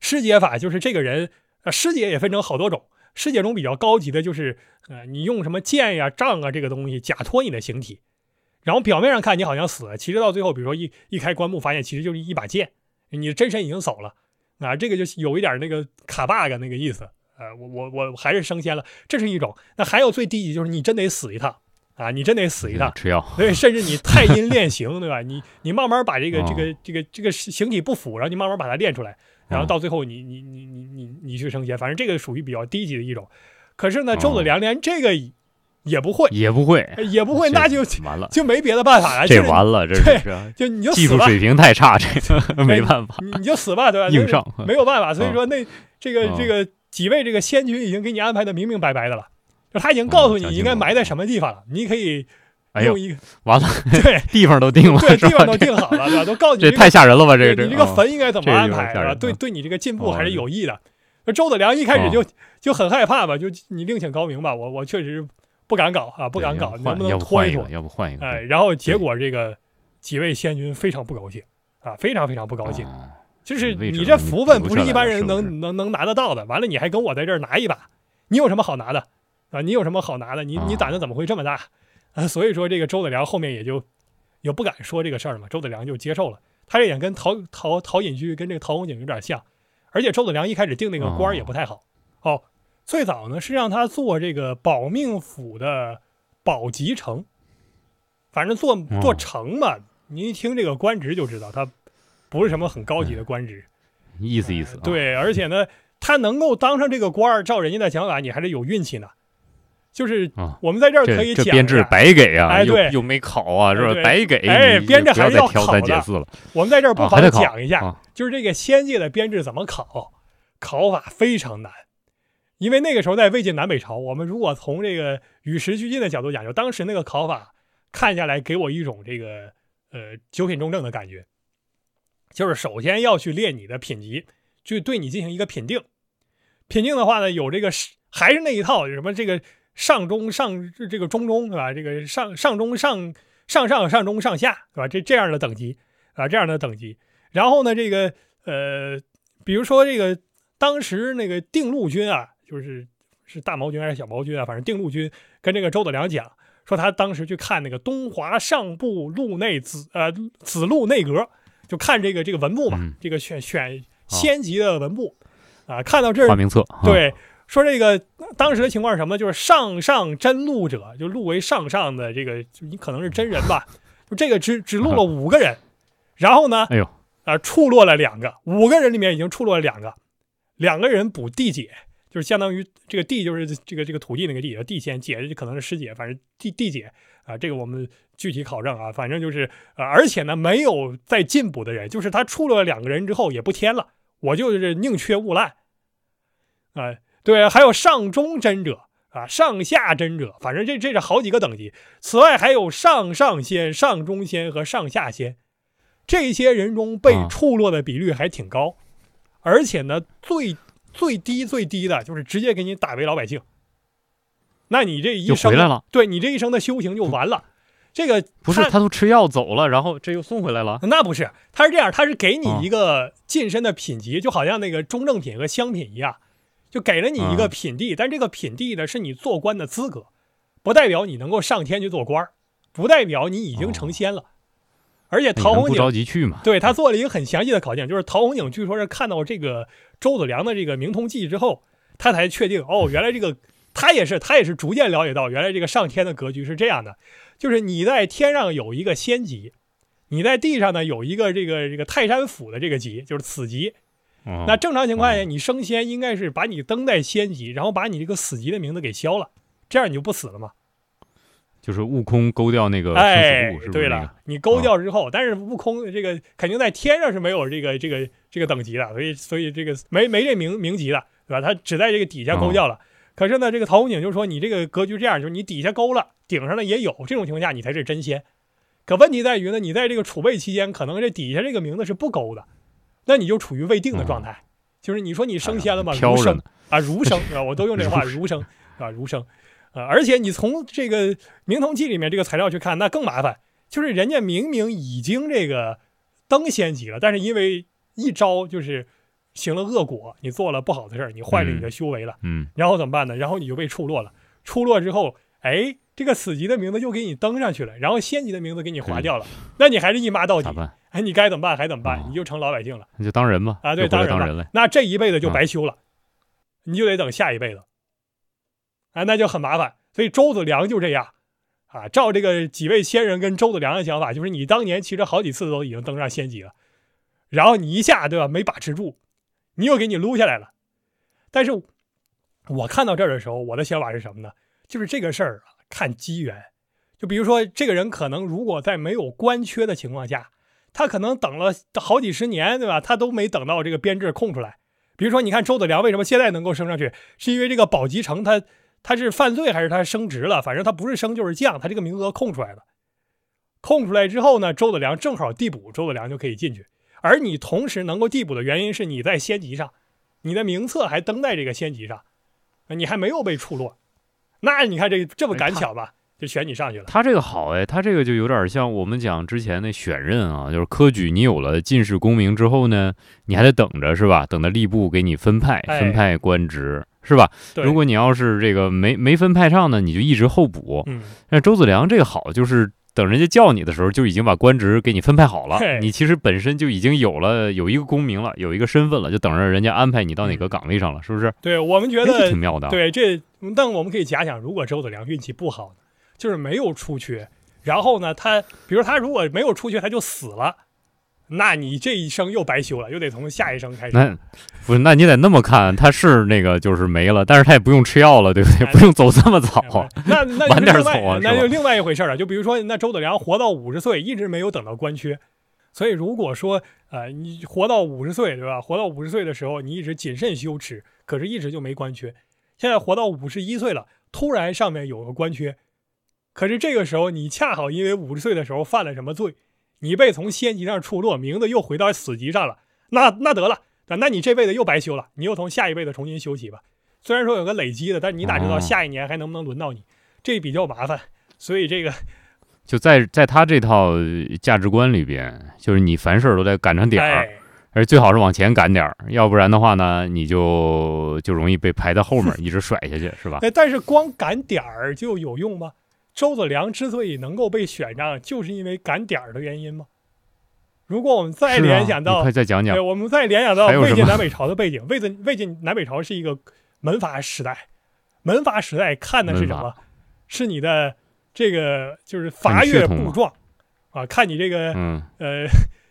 Speaker 2: 师解法就是这个人，呃，师解也分成好多种。师解中比较高级的就是，呃，你用什么剑呀、杖啊这个东西假托你的形体，然后表面上看你好像死了，其实到最后，比如说一一开棺木，发现其实就是一把剑，你的真身已经走了，啊，这个就有一点那个卡 bug 那个意思，呃，我我我还是升仙了，这是一种。那还有最低级就是你真得死一趟，啊，你真得死一趟。
Speaker 1: 吃药，
Speaker 2: 对，甚至你太阴练形，对吧？你你慢慢把这个
Speaker 1: 哦
Speaker 2: 这个这个这个形体不腐，然后你慢慢把它练出来，然后
Speaker 1: 哦
Speaker 2: 到最后你你你你你你去升仙，反正这个属于比较低级的一种。可是呢，
Speaker 1: 哦
Speaker 2: 周子良连这个也不会，
Speaker 1: 也不会，
Speaker 2: 也不会，那就
Speaker 1: 完了，
Speaker 2: 就没别的办法了，
Speaker 1: 这完了，这是
Speaker 2: 对就你就死吧，
Speaker 1: 技术水平太差，这个没办法，
Speaker 2: 你你就死吧，对吧？
Speaker 1: 硬上。
Speaker 2: 没有办法，所以说那这个
Speaker 1: 哦
Speaker 2: 这个几位这个先君已经给你安排的明明白白的了，就他已经告诉你
Speaker 1: 哦
Speaker 2: 应该埋在什么地方了，你可以
Speaker 1: 哎呦
Speaker 2: 用，一个
Speaker 1: 完了，
Speaker 2: 对。
Speaker 1: 地方都定了，
Speaker 2: 对地方都定好了，对吧？都告诉你
Speaker 1: 这
Speaker 2: 这个
Speaker 1: 太吓人了吧？这
Speaker 2: 个你这个
Speaker 1: 哦
Speaker 2: 坟应该怎么安排，对对对你这个进步
Speaker 1: 哦
Speaker 2: 还是有益的。那周子良一开始就就很害怕吧，就你另请高明吧，我我确实不敢搞啊，不敢搞，
Speaker 1: 对
Speaker 2: 能不能拖一拖？
Speaker 1: 要不换一个？
Speaker 2: 哎，然后结果这个几位仙君非常不高兴啊，非常非常不高兴。
Speaker 1: 哦
Speaker 2: 就是你这福分不是一般人能能能拿得到的，完了你还跟我在这儿拿一把，你有什么好拿的啊？你有什么好拿的？你你
Speaker 1: 啊
Speaker 2: 胆子怎么会这么大啊？所以说这个周子良后面也就也不敢说这个事儿嘛，周子良就接受了。他这点跟陶陶陶隐居跟这个陶弘景有点像，而且周子良一开始定那个官儿也不太好。哦，最早呢是让他做这个保命府的保级丞，反正做做
Speaker 1: 哦
Speaker 2: 丞嘛，您一听这个官职就知道他不是什么很高级的官职。
Speaker 1: 意思意思啊。
Speaker 2: 对，而且呢，他能够当上这个官儿，照人家的讲法，你还得有运气呢。就是
Speaker 1: 啊，
Speaker 2: 我们在这儿可以讲
Speaker 1: 这编制白给啊，
Speaker 2: 哎对
Speaker 1: 又没考啊，是吧？白给，
Speaker 2: 哎编制还是要考的
Speaker 1: 三拣四了
Speaker 2: 我们在这儿不妨讲一下，
Speaker 1: 啊
Speaker 2: 就是这个仙界的编制怎么考，考法非常难。因为那个时候在魏晋南北朝，我们如果从这个与时俱进的角度讲，就当时那个考法看下来，给我一种这个呃九品中正的感觉。就是首先要去练你的品级，去对你进行一个品定。品定的话呢，有这个还是那一套，什么这个上中上这个中中对吧？这个上上中上上上上中上下对吧？这这样的等级啊，这样的等级。然后呢，这个呃，比如说这个当时那个定陆军啊，就是是大毛军还是小毛军啊，反正定陆军跟这个周子良讲说，他当时去看那个东华上部路内子呃子路内阁，就看这个这个文部嘛，
Speaker 1: 嗯。
Speaker 2: 这个选选先级的文部啊，看到这儿
Speaker 1: 名册，啊，
Speaker 2: 对，说这个当时的情况是什么呢？就是上上真录者，就录为上上的这个，就你可能是真人吧，就这个只只录了五个人，然后呢，
Speaker 1: 哎呦，
Speaker 2: 啊，处落了两个，五个人里面已经处落了两个，两个人补地姐，就是相当于这个地就是这个这个土地那个地，地仙姐可能是师姐，反正地地姐啊，这个我们具体考证啊，反正就是呃，而且呢没有再进补的人，就是他处了两个人之后也不添了，我就是宁缺毋滥，啊、对，还有上中真者啊，上下真者，反正这这是好几个等级。此外还有上上仙、上中仙和上下仙，这些人中被
Speaker 1: 啊
Speaker 2: 处落的比率还挺高，而且呢，最最低最低的就是直接给你打为老百姓。那你这一生
Speaker 1: 回来了。
Speaker 2: 对你这一生的修行就完了。这个
Speaker 1: 不是他都吃药走了，然后这又送回来了。
Speaker 2: 那不是，他是这样，他是给你
Speaker 1: 啊
Speaker 2: 一个晋升的品级，就好像那个中正品和香品一样，就给了你一个
Speaker 1: 啊
Speaker 2: 品地，但这个品地呢是你做官的资格，不代表你能够上天去做官儿，不代表你已经成仙了。而且陶弘景
Speaker 1: 不着急去嘛？
Speaker 2: 对他做了一个很详细的考证，就是陶弘景据说是看到这个周子良的这个明通记之后，他才确定哦，原来这个他也是他也是逐渐了解到，原来这个上天的格局是这样的，就是你在天上有一个仙级，你在地上呢有一个这个这个泰山府的这个级，就是此级。
Speaker 1: 嗯
Speaker 2: 那正常情况下，
Speaker 1: 哦
Speaker 2: 你升仙应该是把你登在仙级，然后把你这个死级的名字给消了，这样你就不死了嘛。
Speaker 1: 就是悟空勾掉那个生
Speaker 2: 哎
Speaker 1: 死簿，是不
Speaker 2: 对了你勾掉之后，但是悟空这个肯定在天上是没有这个这个这个等级的，所以所以这个没没这名名级的，对吧？他只在这个底下勾掉了。可是呢，这个陶弘景就说你这个格局这样，就是你底下勾了，顶上呢也有，这种情况下你才是真仙。可问题在于呢，你在这个储备期间，可能这底下这个名字是不勾的，那你就处于未定的状态，就是你说你升仙了吗？如升
Speaker 1: 飘着呢。
Speaker 2: 啊，如生 啊，我都用这话，如生啊，如生啊，而且你从这个《明通记》里面这个材料去看，那更麻烦，就是人家明明已经这个登仙级了，但是因为一招就是行了恶果，你做了不好的事儿，你坏了你的修为了，
Speaker 1: 嗯，
Speaker 2: 然后怎么办呢？然后你就被处落了，处落之后，哎，这个死级的名字又给你登上去了，然后仙级的名字给你划掉了，那你还是一骂到底？哎，你该怎么办？还怎么办
Speaker 1: 哦？
Speaker 2: 你就成老百姓了。
Speaker 1: 你就当人吧。
Speaker 2: 啊，对，当
Speaker 1: 人了。
Speaker 2: 那这一辈子就
Speaker 1: 啊
Speaker 2: 白修了，你就得等下一辈子，啊，那就很麻烦。所以周子良就这样，啊，照这个几位先人跟周子良的想法，就是你当年其实好几次都已经登上仙级了，然后你一下对吧没把持住，你又给你撸下来了。但是我看到这儿的时候，我的想法是什么呢？就是这个事儿啊，看机缘。就比如说，这个人可能如果在没有官缺的情况下，他可能等了好几十年，对吧？他都没等到这个编制空出来。比如说，你看周子良为什么现在能够升上去，是因为这个保级城他他是犯罪还是他升职了？反正他不是升就是降，他这个名额空出来了。空出来之后呢，周子良正好递补，周子良就可以进去。而你同时能够递补的原因是你在先级上，你的名册还登在这个先级上，你还没有被处落。那你看这这么赶巧吧？就选你上去了。
Speaker 1: 他这个好哎，他这个就有点像我们讲之前那选任啊，就是科举，你有了进士功名之后呢，你还得等着是吧？等着吏部给你分派分派官职是吧？如果你要是这个没没分派上呢，你就一直候补。
Speaker 2: 嗯，
Speaker 1: 那周子良这个好，就是等人家叫你的时候，就已经把官职给你分派好了。你其实本身就已经有了有一个功名了，有一个身份了，就等着人家安排你到哪个岗位上了，是不是？
Speaker 2: 对我们觉得
Speaker 1: 挺妙的。
Speaker 2: 对这，但我们可以假想，如果周子良运气不好？就是没有出去，然后呢，他比如他如果没有出去，他就死了，那你这一生又白修了，又得从下一生开始。
Speaker 1: 那不是，那你得那么看，他是那个就是没了，但是他也不用吃药了，对不对？不用走这么早，
Speaker 2: 那那
Speaker 1: 晚点走啊，
Speaker 2: 那就另外一回事了。就比如说，那周子良活到五十岁，一直没有等到官缺，所以如果说呃，你活到五十岁，对吧？活到五十岁的时候，你一直谨慎修持，可是一直就没官缺。现在活到五十一岁了，突然上面有个官缺。可是这个时候，你恰好因为五十岁的时候犯了什么罪，你被从仙级上出落，名字又回到死级上了。那那得了，那那你这辈子又白修了，你又从下一辈子重新修起吧。虽然说有个累积的，但你哪知道下一年还能不能轮到你？这比较麻烦。所以这个
Speaker 1: 就在在他这套价值观里边，就是你凡事都得赶上点儿，而最好是往前赶点儿，要不然的话呢，你就就容易被排在后面，一直甩下去，是吧？
Speaker 2: 哎但是光赶点儿就有用吗？周子良之所以能够被选上，就是因为赶点儿的原因吗？如果我们再联想到，
Speaker 1: 快再讲讲，
Speaker 2: 对，我们再联想到魏晋南北朝的背景，魏晋魏晋南北朝是一个门阀时代，门阀时代看的是什么？是你的这个就是阀越布状啊，看你这个呃，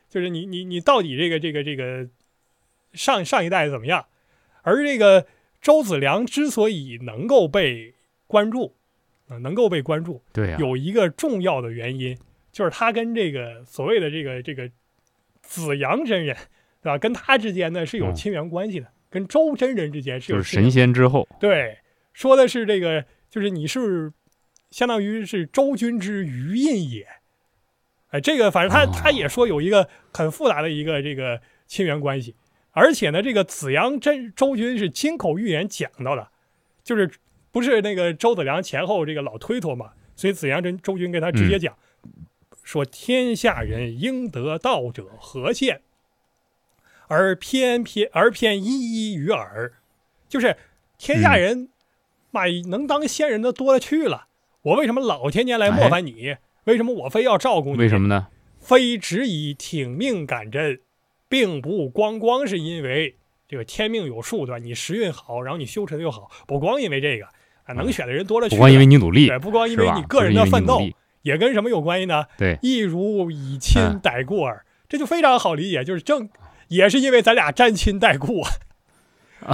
Speaker 2: 就是你你你到底这个这个这个上上一代怎么样？而这个周子良之所以能够被关注。啊，能够被关注，
Speaker 1: 对呀，
Speaker 2: 有一个重要的原因，就是他跟这个所谓的这个这个子阳真人，对吧？跟他之间呢是有亲缘关系的，跟周真人之间是有
Speaker 1: 神仙之后，
Speaker 2: 对，说的是这个，就是你是相当于是周君之余印也，哎，这个反正他他也说有一个很复杂的一个这个亲缘关系，而且呢，这个子阳真周君是亲口预言讲到的，就是。不是那个周子良前后这个老推脱嘛，所以子阳跟周军跟他直接讲，说天下人应得道者何限，而偏偏而偏一一于耳，就是天下人妈能当仙人的多了去了，我为什么老天天来磨烦你？为什么我非要照顾你？
Speaker 1: 为什么呢？
Speaker 2: 非只以挺命赶针，并不光光是因为这个天命有数，对吧？你时运好，然后你修持的又好，不光因为这个。啊，能选的人多了去了。
Speaker 1: 不光因为你努力，
Speaker 2: 对，不光因为你个人的奋斗，也跟什么有关系呢？
Speaker 1: 对，
Speaker 2: 一如以亲代故耳，这就非常好理解，就是正也是因为咱俩沾亲带故啊，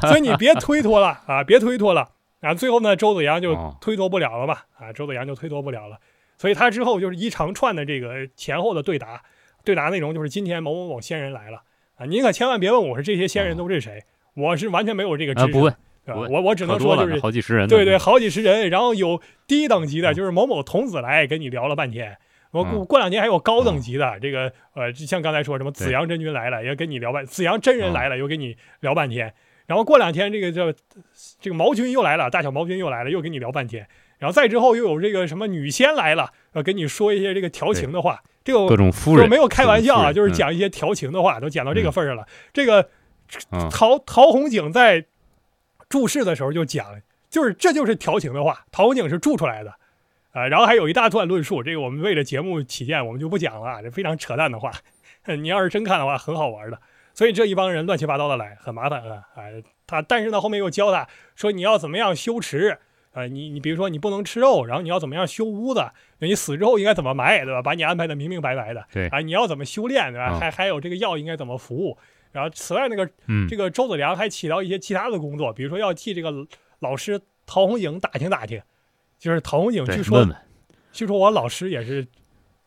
Speaker 2: 所以你别推脱了啊，别推脱了啊。最后呢，周子阳就推脱不了了嘛，啊，周子阳就推脱不了了，所以他之后就是一长串的这个前后的对答，对答内容就是今天某某某仙人来了啊，您可千万别问我是这些仙人都是谁，我是完全没有这个知识。
Speaker 1: 不问。
Speaker 2: 我我只能说就是
Speaker 1: 好几十人，
Speaker 2: 对对，好几十人，然后有低等级的，就是某某童子来跟你聊了半天，我过过两天还有高等级的，这个呃，像刚才说什么紫阳真君来了，也跟你聊半，紫阳真人来了又跟你聊半天，然后过两天这个叫这个毛君又来了，大小毛君又来了，又跟你聊半天，然后再之后又有这个什么女仙来了，呃跟你说一些这个调情的话，这个
Speaker 1: 各种夫人
Speaker 2: 没有开玩笑啊，就是讲一些调情的话，都讲到这个份上了。这个陶陶弘景在。注释的时候就讲，就是这就是调情的话，陶弘景是注出来的，啊，然后还有一大段论述，这个我们为了节目起见，我们就不讲了，这非常扯淡的话，你要是真看的话，很好玩的。所以这一帮人乱七八糟的来，很麻烦啊，啊，他但是呢后面又教他说你要怎么样修持，呃，你你比如说你不能吃肉，然后你要怎么样修屋子，你死之后应该怎么埋，对吧？把你安排的明明白白的。
Speaker 1: 对
Speaker 2: 啊，你要怎么修炼，对吧？
Speaker 1: 嗯
Speaker 2: 还还有这个药应该怎么服务。然后此外，那个
Speaker 1: 嗯
Speaker 2: 这个周子良还起到一些其他的工作，比如说要替这个老师陶弘景打听打听，就是陶弘景据说
Speaker 1: 问问
Speaker 2: 据说我老师也是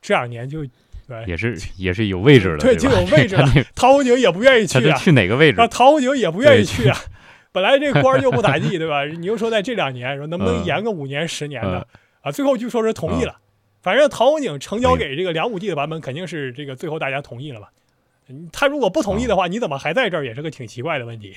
Speaker 2: 这两年就对
Speaker 1: 也是也是有位置了，
Speaker 2: 对就有位置了 陶弘景也不愿意去啊，
Speaker 1: 去哪个位置
Speaker 2: 啊，？陶弘景也不愿意去啊。本来这官儿就不咋地，对吧？你又说在这两年说能不能
Speaker 1: 嗯
Speaker 2: 延个五年、十年的
Speaker 1: 嗯
Speaker 2: 啊？最后据说是同意了。反正陶弘景呈交给这个梁武帝的版本肯定是这个最后大家同意了吧？嗯他如果不同意的话，你怎么还在这儿也是个挺奇怪的问题。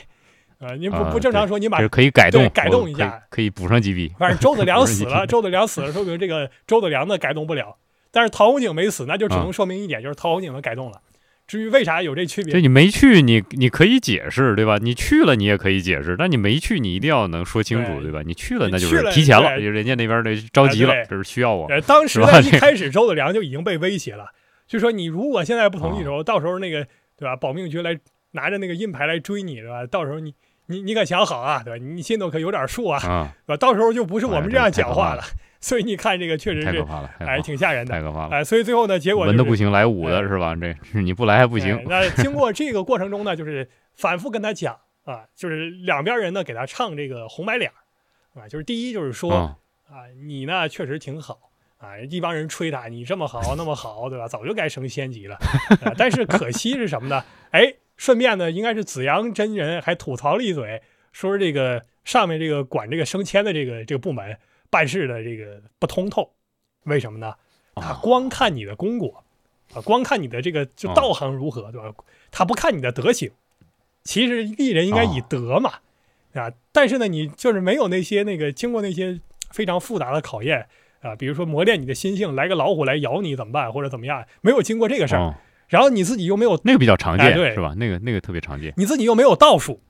Speaker 2: 呃，您不
Speaker 1: 啊
Speaker 2: 不正常说你把
Speaker 1: 这可以改动
Speaker 2: 改动一下
Speaker 1: 可以可以补上几笔。
Speaker 2: 反正周子 良死了，周子良死了，说明这个周子良的改动不了。但是陶弘景没死，那就只能说明一点，就是陶弘景的改动了。至于为啥有这区别
Speaker 1: 这，你没去，你你可以解释，对吧？你去了，你也可以解释，但你没去，你一定要能说清楚，
Speaker 2: 对
Speaker 1: 对吧？你去了，那就是提前了，人家那边的着急了这是需要我。
Speaker 2: 呃，当时一开始周子良就已经被威胁了，就说你如果现在不同意的时候，到时候那个对吧，保命局来拿着那个印牌来追你，对吧？到时候你你你可想好啊，对吧？你心头可有点数啊，
Speaker 1: 啊，
Speaker 2: 对吧？到时候就不是我们这样讲话了。所以你看这个确实是
Speaker 1: 太可怕了，
Speaker 2: 哎挺吓人的，
Speaker 1: 太可怕了。
Speaker 2: 哎，所以最后呢，结果就是
Speaker 1: 文的不行，来武的
Speaker 2: 哎
Speaker 1: 是吧？这是你不来还不
Speaker 2: 哎
Speaker 1: 行。
Speaker 2: 那经过这个过程中呢，就是反复跟他讲啊，就是两边人呢给他唱这个红白脸儿啊，就是第一就是说。
Speaker 1: 嗯
Speaker 2: 啊，你呢确实挺好啊，一帮人吹他，你这么好那么好，对吧？早就该升仙级了。啊、但是可惜是什么呢？哎，顺便呢，应该是紫阳真人还吐槽了一嘴，说是这个上面这个管这个升迁的这个这个部门办事的这个不通透，为什么呢？他
Speaker 1: 啊
Speaker 2: 光看你的功果啊，光看你的这个就
Speaker 1: 哦
Speaker 2: 道行如何，对吧？他不看你的德行。其实艺人应该以
Speaker 1: 哦
Speaker 2: 德嘛，啊，但是呢，你就是没有那些那个经过那些非常复杂的考验啊，比如说磨练你的心性，来个老虎来咬你怎么办，或者怎么样，没有经过这个事儿，
Speaker 1: 哦，
Speaker 2: 然后你自己又没有，
Speaker 1: 那个比较常见
Speaker 2: 哎对
Speaker 1: 是吧？那个那个特别常见。
Speaker 2: 你自己又没有道术，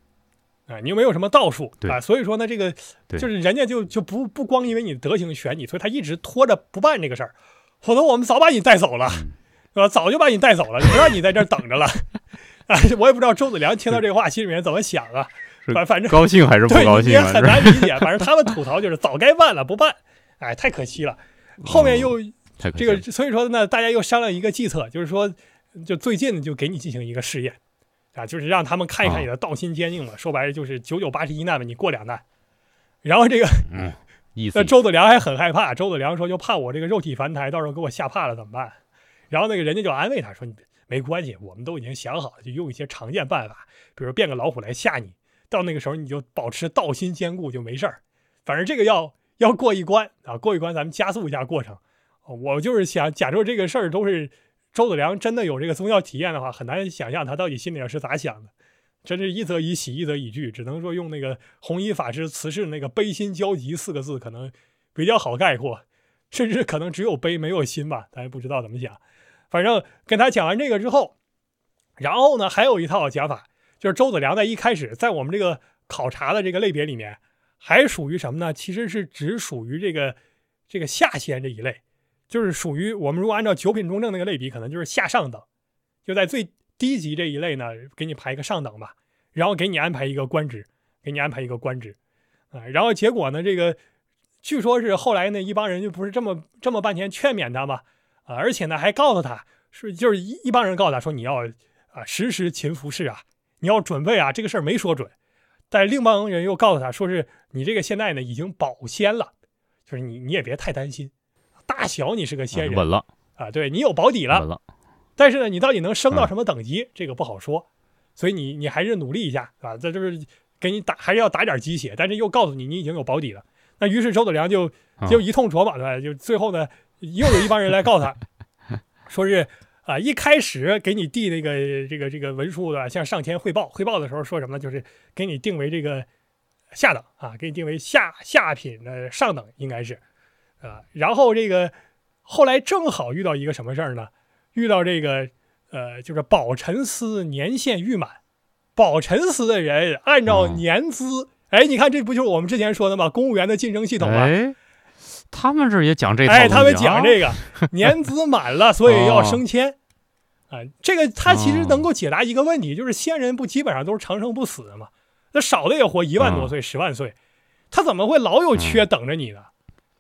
Speaker 2: 啊，你又没有什么道术
Speaker 1: 对
Speaker 2: 啊，所以说呢，这个就是人家就就不不光因为你的德行选你，所以他一直拖着不办这个事儿，否则我们早把你带走了，
Speaker 1: 嗯
Speaker 2: 是吧？早就把你带走了，不让你在这儿等着了。啊，我也不知道周子良听到这话心里面怎么想啊，反反正
Speaker 1: 高兴还是不高兴啊？是吧
Speaker 2: 很难理解。反正他们吐槽就是早该办了不办，哎，太可惜了。后面又这个，所以说呢，大家又商量一个计策，就是说，就最近就给你进行一个试验，啊，就是让他们看一看你的道心坚硬嘛。说白了就是九九八十一难嘛，你过两难。然后这个
Speaker 1: 嗯，意思
Speaker 2: 那周子良还很害怕，周子良说就怕我这个肉体凡胎，到时候给我吓怕了怎么办？然后那个人家就安慰他说你没关系，我们都已经想好了，就用一些常见办法，比如变个老虎来吓你，到那个时候你就保持道心坚固就没事儿。反正这个要要过一关啊，过一关咱们加速一下过程。我就是想，假如这个事儿都是周子良真的有这个宗教体验的话，很难想象他到底心里是咋想的。真是一则以喜，一则以惧，只能说用那个弘一法师辞世那个“悲心交集”四个字，可能比较好概括，甚至可能只有悲没有心吧，咱也不知道怎么想。反正跟他讲完这个之后，然后呢，还有一套讲法，就是周子良在一开始在我们这个考察的这个类别里面，还属于什么呢？其实是只属于这个这个下仙这一类，就是属于我们如果按照九品中正那个类比，可能就是下上等，就在最低级这一类呢，给你排一个上等吧，然后给你安排一个官职，给你安排一个官职，啊，然后结果呢，这个据说是后来呢，一帮人就不是这么这么半天劝勉他嘛，啊，而且呢还告诉他是就是一一帮人告诉他说你要啊时时勤服侍啊，你要准备啊，这个事儿没说准，但另一帮人又告诉他说是你这个现在呢已经保鲜了，就是你你也别太担心，大小你是个仙人
Speaker 1: 稳了，
Speaker 2: 啊，对你有保底了
Speaker 1: 稳，了。
Speaker 2: 但是呢，你到底能升到
Speaker 1: 嗯
Speaker 2: 什么等级，这个不好说，所以你你还是努力一下啊，这就是给你打还是要打点鸡血，但是又告诉你你已经有保底了。那于是周子良就
Speaker 1: 嗯
Speaker 2: 就一通琢磨，对吧？就最后呢，又有一帮人来告诉他，说是啊，一开始给你递那个这个这个文书的，向上天汇报，汇报的时候说什么呢？就是给你定为这个下等啊，给你定为下下品的上等，应该是啊。然后这个后来正好遇到一个什么事儿呢？遇到这个呃，就是宝辰司年限欲满，宝辰司的人按照
Speaker 1: 嗯
Speaker 2: 年资，哎，你看这不就是我们之前说的吗？公务员的晋升系统吗？
Speaker 1: 哎，他们这儿也讲这套
Speaker 2: 哎，他们讲这个 年资满了，所以要升迁。啊，这个他其实能够解答一个问题，就是先人不基本上都是长生不死的嘛？那少的也活一万多岁、十万岁，他怎么会老有缺等着你呢？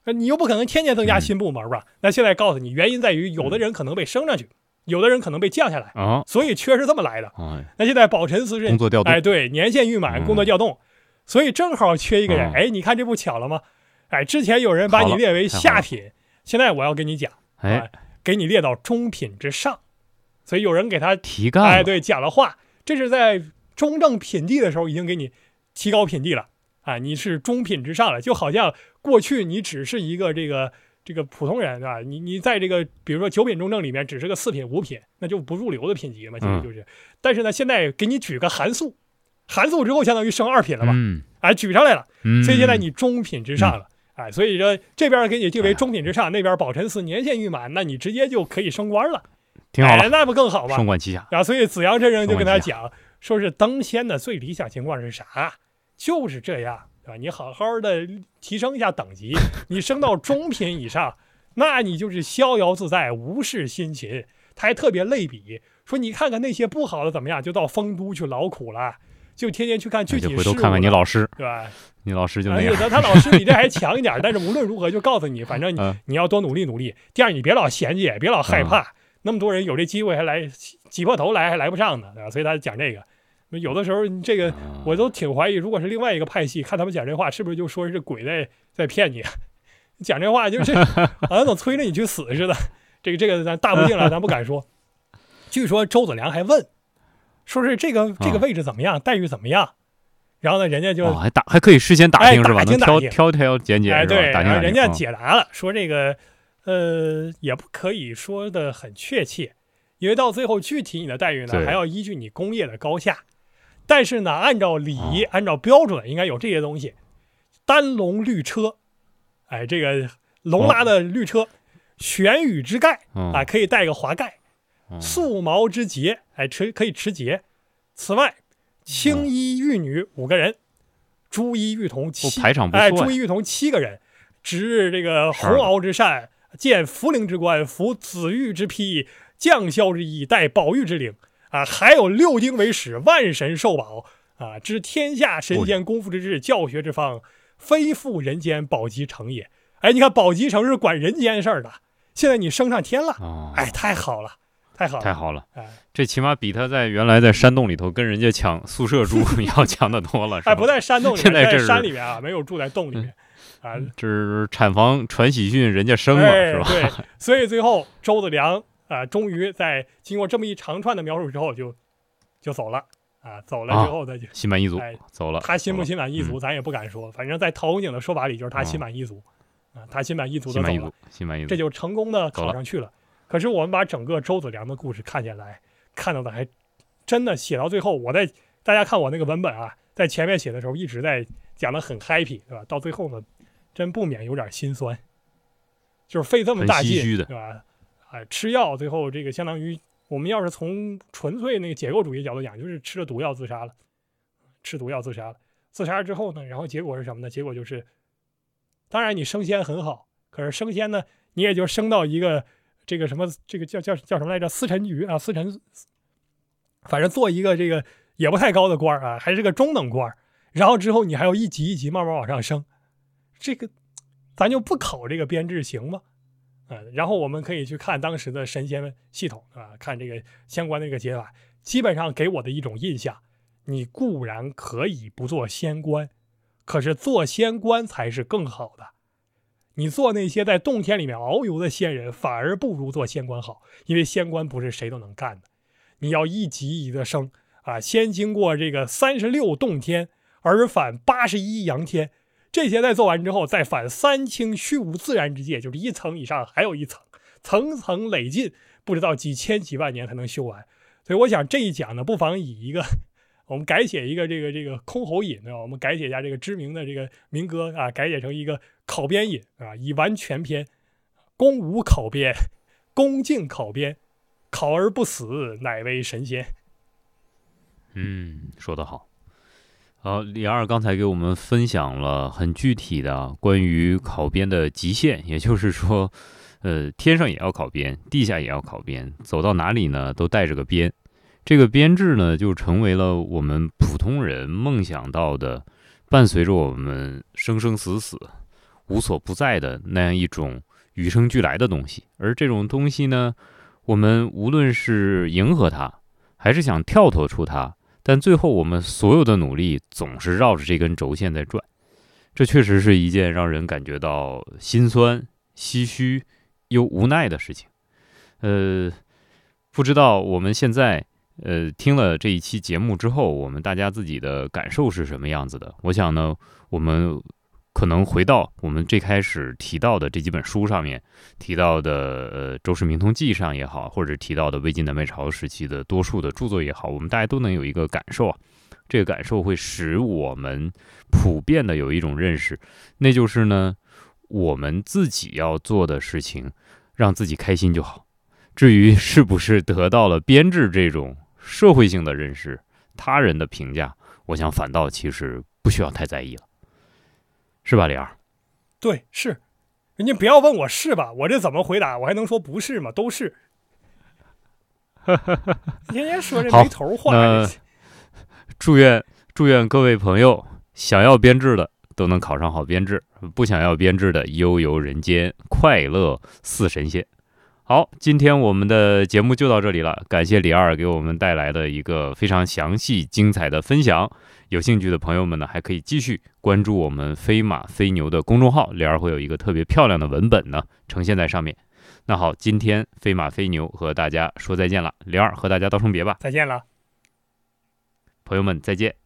Speaker 2: 那你又不可能天天增加新部门吧？那现在告诉你，原因在于有的人可能被升上去，有的人可能被降下来，
Speaker 1: 啊，
Speaker 2: 所以缺是这么来的。
Speaker 1: 哎，
Speaker 2: 那现在宝辰司是
Speaker 1: 工作调动
Speaker 2: 哎，对，年限预满，
Speaker 1: 嗯
Speaker 2: 工作调动，所以正好缺一个人。
Speaker 1: 嗯
Speaker 2: 哎，你看这不巧了吗？哎，之前有人把你列为下品，现在我要跟你讲，
Speaker 1: 哎，
Speaker 2: 给你列到中品之上，所以有人给他
Speaker 1: 提
Speaker 2: 哎对讲了话，这是在中正品第的时候已经给你提高品第了啊，你是中品之上了，就好像过去你只是一个这个。这个普通人对吧？你你在这个比如说九品中正里面只是个四品五品，那就不入流的品级嘛，其实
Speaker 1: 嗯
Speaker 2: 就是。但是呢，现在给你举个函数，函数之后相当于升二品了吧？
Speaker 1: 嗯
Speaker 2: 哎，举上来了，
Speaker 1: 嗯，
Speaker 2: 所以现在你中品之上了。哎，所以说这边给你定
Speaker 1: 哎
Speaker 2: 为中品之上，那边宝辰寺年限预满，那你直接就可以升官了。
Speaker 1: 挺好了，
Speaker 2: 哎，那不更好吗
Speaker 1: 双？管齐下，
Speaker 2: 啊，所以子阳真人就跟他讲，说是登仙的最理想情况是啥？就是这样，对吧？你好好的提升一下等级，你升到中品以上，那你就是逍遥自在，无事辛勤。他还特别类比说，你看看那些不好的怎么样，就到丰都去劳苦了，就天天去看具体
Speaker 1: 回头看看你老师，
Speaker 2: 对吧？
Speaker 1: 你老师就
Speaker 2: 而
Speaker 1: 那样，
Speaker 2: 他他老师比这还强一点，但是无论如何就告诉你，反正你
Speaker 1: 嗯
Speaker 2: 你要多努力努力。第二，你别老嫌弃，别老害怕，那么多人有这机会还来挤破头来还来不上呢，对吧？所以他讲这个，有的时候这个
Speaker 1: 啊
Speaker 2: 我都挺怀疑，如果是另外一个派系，看他们讲这话，是不是就说是鬼在在骗你？讲这话就是 好像总催着你去死似的。这个这个咱大不敬了，咱不敢说。据说周子良还问，说是这个这个
Speaker 1: 啊
Speaker 2: 位置怎么样，待遇怎么样？然后呢，人家就
Speaker 1: 哦，还打还可以事先打
Speaker 2: 哎
Speaker 1: 听是吧？能挑
Speaker 2: 打听打听
Speaker 1: 挑挑拣拣
Speaker 2: 哎？对，
Speaker 1: 打听
Speaker 2: 人家
Speaker 1: 嗯
Speaker 2: 解答了，说这个呃也不可以说的很确切，因为到最后具体你的待遇呢还要依据你工业的高下。但是呢，按照礼仪、
Speaker 1: 哦
Speaker 2: 按照标准，应该有这些东西：单龙绿车，哎，这个龙拉的绿车，玄羽之盖
Speaker 1: 嗯
Speaker 2: 啊，可以带个华盖，
Speaker 1: 嗯
Speaker 2: 素毛之节，哎，持可以持节。此外，青衣玉女五个人，朱衣玉童七，
Speaker 1: 排场不
Speaker 2: 哎，朱衣玉童七个人，执这个红袄之扇，见茯苓之冠，服紫玉之披，将校之衣，戴宝玉之领。啊，还有六丁为使，万神受保啊，知天下神仙功夫之志，教学之方，非复人间宝鸡城也。哎，你看宝鸡城是管人间事儿的，现在你升上天了，
Speaker 1: 哦，
Speaker 2: 哎，太好了，太好了，
Speaker 1: 太好了，
Speaker 2: 哎。
Speaker 1: 这起码比他在原来在山洞里头跟人家抢宿舍住 要强得多了，是
Speaker 2: 哎，不在山洞里面，在
Speaker 1: 现在这是
Speaker 2: 山里面啊，没有住在洞里面。啊。
Speaker 1: 这是产房传喜讯，人家生了
Speaker 2: 哎，
Speaker 1: 是吧？
Speaker 2: 对，所以最后周子良啊，终于在经过这么一长串的描述之后就，就走了。啊，走了之后他就、
Speaker 1: 心满意足
Speaker 2: 哎，
Speaker 1: 走了。
Speaker 2: 他心不心满意足，
Speaker 1: 嗯。
Speaker 2: 咱也不敢说，反正在陶弘景的说法里就是他
Speaker 1: 哦。
Speaker 2: 心满意足、啊，他心满意足的走了。
Speaker 1: 心满意足，，心满意足。
Speaker 2: 这。就成功的考上去了。可是我们把整个周子良的故事看下来，看到的还真的写到最后，我在大家看我那个文本啊，在前面写的时候一直在讲的很 happy，对吧？到最后呢，真不免有点心酸，就是费这么大劲，对吧？啊，吃药最后这个相当于我们要是从纯粹那个解构主义角度讲，就是吃了毒药自杀了，吃毒药自杀了。自杀之后呢，然后结果是什么呢？结果就是，当然你升仙很好，可是升仙呢，你也就升到一个这个什么，这个叫叫叫什么来着？司臣局啊，司臣，反正做一个这个也不太高的官啊，还是个中等官。然后之后你还要一级一级慢慢往上升，这个咱就不考这个编制行吗？嗯、然后我们可以去看当时的神仙系统啊，看这个相关的这个解法，基本上给我的一种印象，你固然可以不做仙官，可是做仙官才是更好的。你做那些在洞天里面遨游的仙人，反而不如做仙官好，因为仙官不是谁都能干的，你要一级一级的升啊，先经过这个三十六洞天，而返八十一阳天，这些在做完之后，再返三清虚无自然之界，就是一层以上还有一层，层层累进，不知道几千几万年才能修完。所以我想这一讲呢，不妨以一个我们改写一个这个这个箜篌引对吧，我们改写一下这个知名的这个民歌啊，改写成一个考编引啊，以完全篇，公无考编，恭敬考编，考而不死，乃为神仙。
Speaker 1: 嗯，说得好。好，李二刚才给我们分享了很具体的关于考编的极限，也就是说，呃，天上也要考编，地下也要考编，走到哪里呢都带着个编。这个编制呢，就成为了我们普通人梦想到的伴随着我们生生死死、无所不在的那样一种与生俱来的东西。而这种东西呢，我们无论是迎合它，还是想跳脱出它，但最后我们所有的努力总是绕着这根轴线在转。这确实是一件让人感觉到心酸、唏嘘又无奈的事情。呃，不知道我们现在呃听了这一期节目之后，我们大家自己的感受是什么样子的？我想呢，我们可能回到我们最开始提到的这几本书上面，提到的呃《周氏明通记》上也好，或者提到的魏晋南北朝时期的多数的著作也好，我们大家都能有一个感受啊。这个感受会使我们普遍的有一种认识，那就是呢，我们自己要做的事情，让自己开心就好。至于是不是得到了编制这种社会性的认识、他人的评价，我想反倒其实不需要太在意了，是吧，李二？
Speaker 2: 对，是。人家不要问我是吧，我这怎么回答？我还能说不是吗？都是。天天说这没头话。
Speaker 1: 祝愿祝愿各位朋友想要编制的都能考上好编制，不想要编制的悠游人间，快乐似神仙。好，今天我们的节目就到这里了，感谢李二给我们带来的一个非常详细精彩的分享。有兴趣的朋友们呢，还可以继续关注我们飞马飞牛的公众号，李二会有一个特别漂亮的文本呢呈现在上面。那好，今天飞马飞牛和大家说再见了，李二和大家道声别吧，
Speaker 2: 再见了。
Speaker 1: 朋友们，再见。